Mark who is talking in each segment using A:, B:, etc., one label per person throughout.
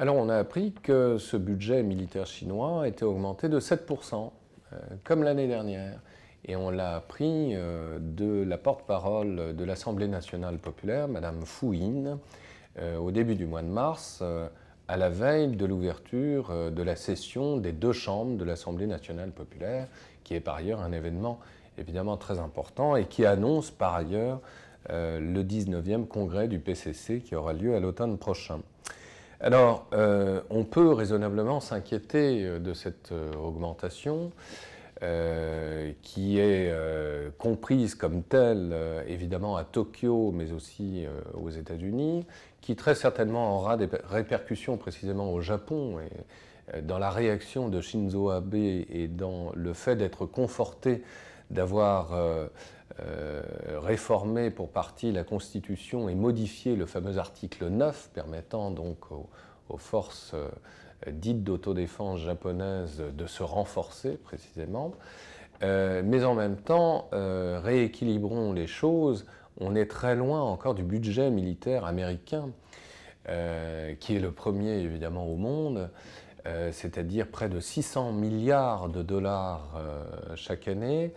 A: Alors on a appris que ce budget militaire chinois était augmenté de 7%, euh, comme l'année dernière. Et on l'a appris euh, de la porte-parole de l'Assemblée nationale populaire, Madame Fu Yin, euh, au début du mois de mars, à la veille de l'ouverture de la session des deux chambres de l'Assemblée nationale populaire, qui est par ailleurs un événement évidemment très important et qui annonce par ailleurs le 19e congrès du PCC qui aura lieu à l'automne prochain. Alors, euh, on peut raisonnablement s'inquiéter euh, de cette euh, augmentation qui est comprise comme telle, évidemment, à Tokyo, mais aussi aux États-Unis, qui très certainement aura des répercussions précisément au Japon. Dans la réaction de Shinzo Abe et dans le fait d'être conforté d'avoir euh, réformer pour partie la Constitution et modifier le fameux article 9 permettant donc aux, forces euh, dites d'autodéfense japonaises de se renforcer précisément. Euh, mais en même temps, rééquilibrons les choses. On est très loin encore du budget militaire américain, qui est le premier évidemment au monde, c'est-à-dire près de 600 milliards de dollars chaque année.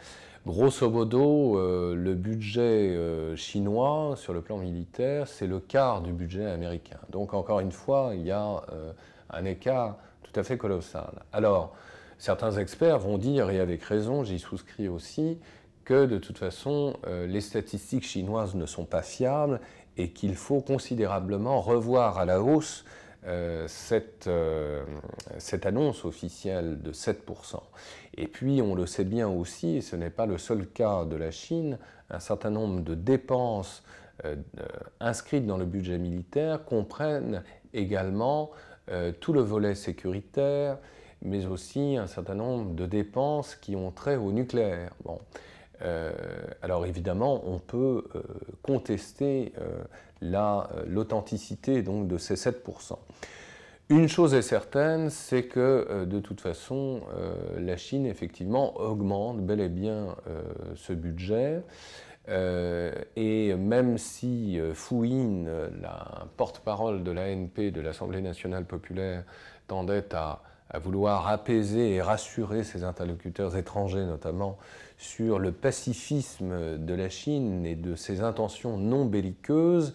A: Grosso modo, euh, le budget euh, chinois sur le plan militaire, c'est le quart du budget américain. Donc encore une fois, il y a euh, un écart tout à fait colossal. Alors, certains experts vont dire, et avec raison, j'y souscris aussi, que de toute façon, les statistiques chinoises ne sont pas fiables et qu'il faut considérablement revoir à la hausse euh, cette, euh, cette, annonce officielle de 7%. Et puis, on le sait bien aussi, et ce n'est pas le seul cas de la Chine, un certain nombre de dépenses euh, inscrites dans le budget militaire comprennent également tout le volet sécuritaire, mais aussi un certain nombre de dépenses qui ont trait au nucléaire. Bon. Euh, alors évidemment, on peut euh, contester euh, l'authenticité donc de ces 7%. Une chose est certaine, c'est que de toute façon, la Chine effectivement augmente bel et bien ce budget. et même si Yin, la porte-parole de l'ANP, de l'Assemblée nationale populaire, tendait à à vouloir apaiser et rassurer ses interlocuteurs étrangers, notamment sur le pacifisme de la Chine et de ses intentions non belliqueuses.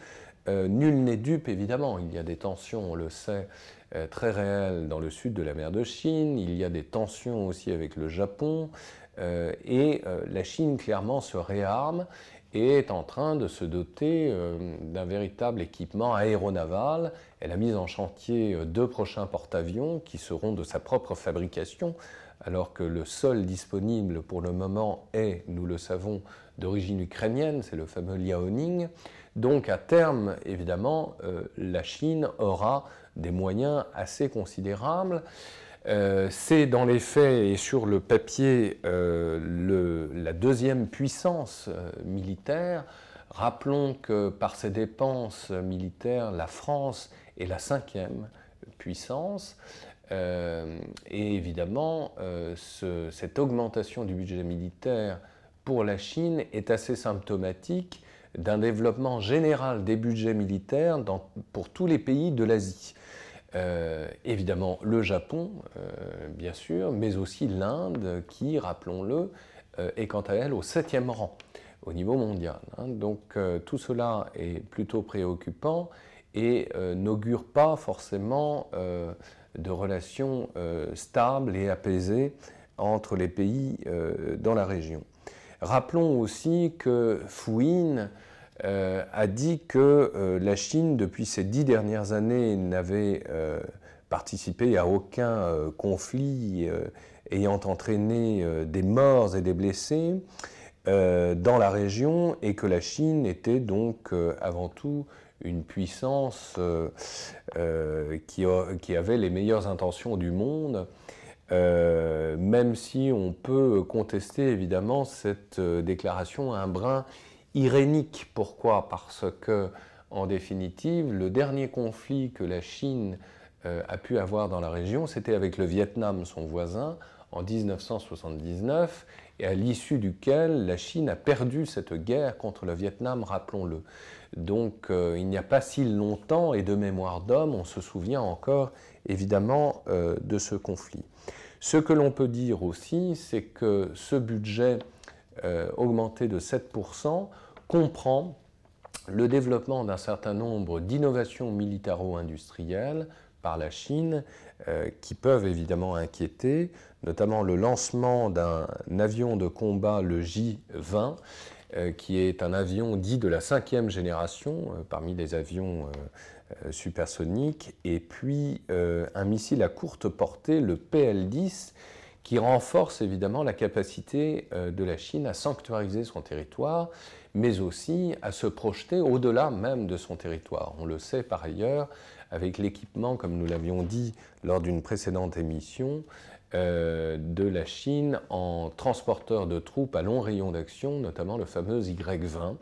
A: Euh, nul n'est dupe, évidemment. Il y a des tensions, on le sait, euh, très réelles dans le sud de la mer de Chine. Il y a des tensions aussi avec le Japon. Euh, et la Chine, clairement, se réarme est en train de se doter euh, d'un véritable équipement aéronaval. Elle a mis en chantier euh, deux prochains porte-avions qui seront de sa propre fabrication, alors que le seul disponible pour le moment est, nous le savons, d'origine ukrainienne, c'est le fameux Liaoning. Donc à terme, évidemment, euh, la Chine aura des moyens assez considérables. Euh, c'est dans les faits et sur le papier euh, la deuxième puissance euh, militaire. Rappelons que par ses dépenses militaires, la France est la cinquième puissance. et évidemment, cette augmentation du budget militaire pour la Chine est assez symptomatique d'un développement général des budgets militaires pour tous les pays de l'Asie. Euh, évidemment le Japon, euh, bien sûr, mais aussi l'Inde, qui, rappelons-le, euh, est quant à elle au septième rang au niveau mondial. Hein. Donc tout cela est plutôt préoccupant et n'augure pas forcément de relations stables et apaisées entre les pays dans la région. Rappelons aussi que Fouine euh, a dit que euh, la Chine, depuis ces dix dernières années, n'avait euh, participé à aucun conflit ayant entraîné des morts et des blessés dans la région et que la Chine était donc avant tout une puissance qui, qui, avait les meilleures intentions du monde. même si on peut contester évidemment cette déclaration un brin irénique. Pourquoi? Parce que, en définitive, le dernier conflit que la Chine euh, a pu avoir dans la région, c'était avec le Vietnam, son voisin, en 1979 et à l'issue duquel la Chine a perdu cette guerre contre le Vietnam, rappelons-le. Donc euh, il n'y a pas si longtemps, et de mémoire d'homme, on se souvient encore évidemment euh, de ce conflit. Ce que l'on peut dire aussi, c'est que ce budget augmenté de 7% comprend le développement d'un certain nombre d'innovations militaro-industrielles par la Chine qui peuvent évidemment inquiéter, notamment le lancement d'un avion de combat, le J-20, euh, qui est un avion dit de la cinquième génération, euh, parmi les avions euh, supersoniques, et puis un missile à courte portée, le PL-10, qui renforce évidemment la capacité de la Chine à sanctuariser son territoire, mais aussi à se projeter au-delà même de son territoire. On le sait par ailleurs, avec l'équipement, comme nous l'avions dit lors d'une précédente émission, euh, de la Chine en transporteur de troupes à long rayon d'action, notamment le fameux Y-20.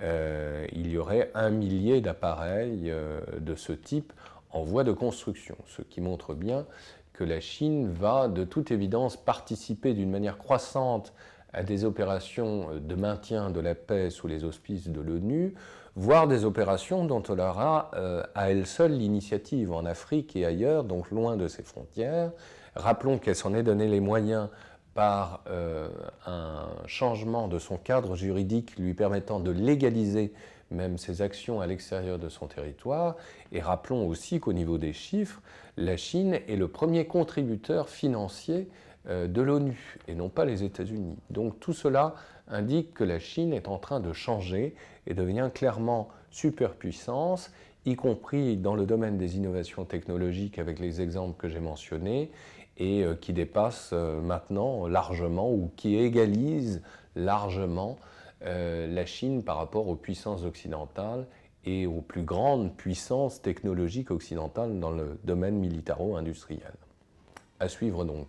A: Euh, il y aurait un millier d'appareils euh, de ce type en voie de construction, ce qui montre bien que la Chine va de toute évidence participer d'une manière croissante à des opérations de maintien de la paix sous les auspices de l'ONU, voire des opérations dont elle aura à elle seule l'initiative en Afrique et ailleurs, donc loin de ses frontières, Rappelons qu'elle s'en est donné les moyens par euh, un changement de son cadre juridique lui permettant de légaliser même ses actions à l'extérieur de son territoire. Et rappelons aussi qu'au niveau des chiffres, la Chine est le premier contributeur financier euh, de l'ONU et non pas les États-Unis. Donc tout cela indique que la Chine est en train de changer et devient clairement superpuissance, y compris dans le domaine des innovations technologiques avec les exemples que j'ai mentionnés, et euh, qui dépasse euh, maintenant largement ou qui égalise largement euh, la Chine par rapport aux puissances occidentales et aux plus grandes puissances technologiques occidentales dans le domaine militaro-industriel. À suivre donc.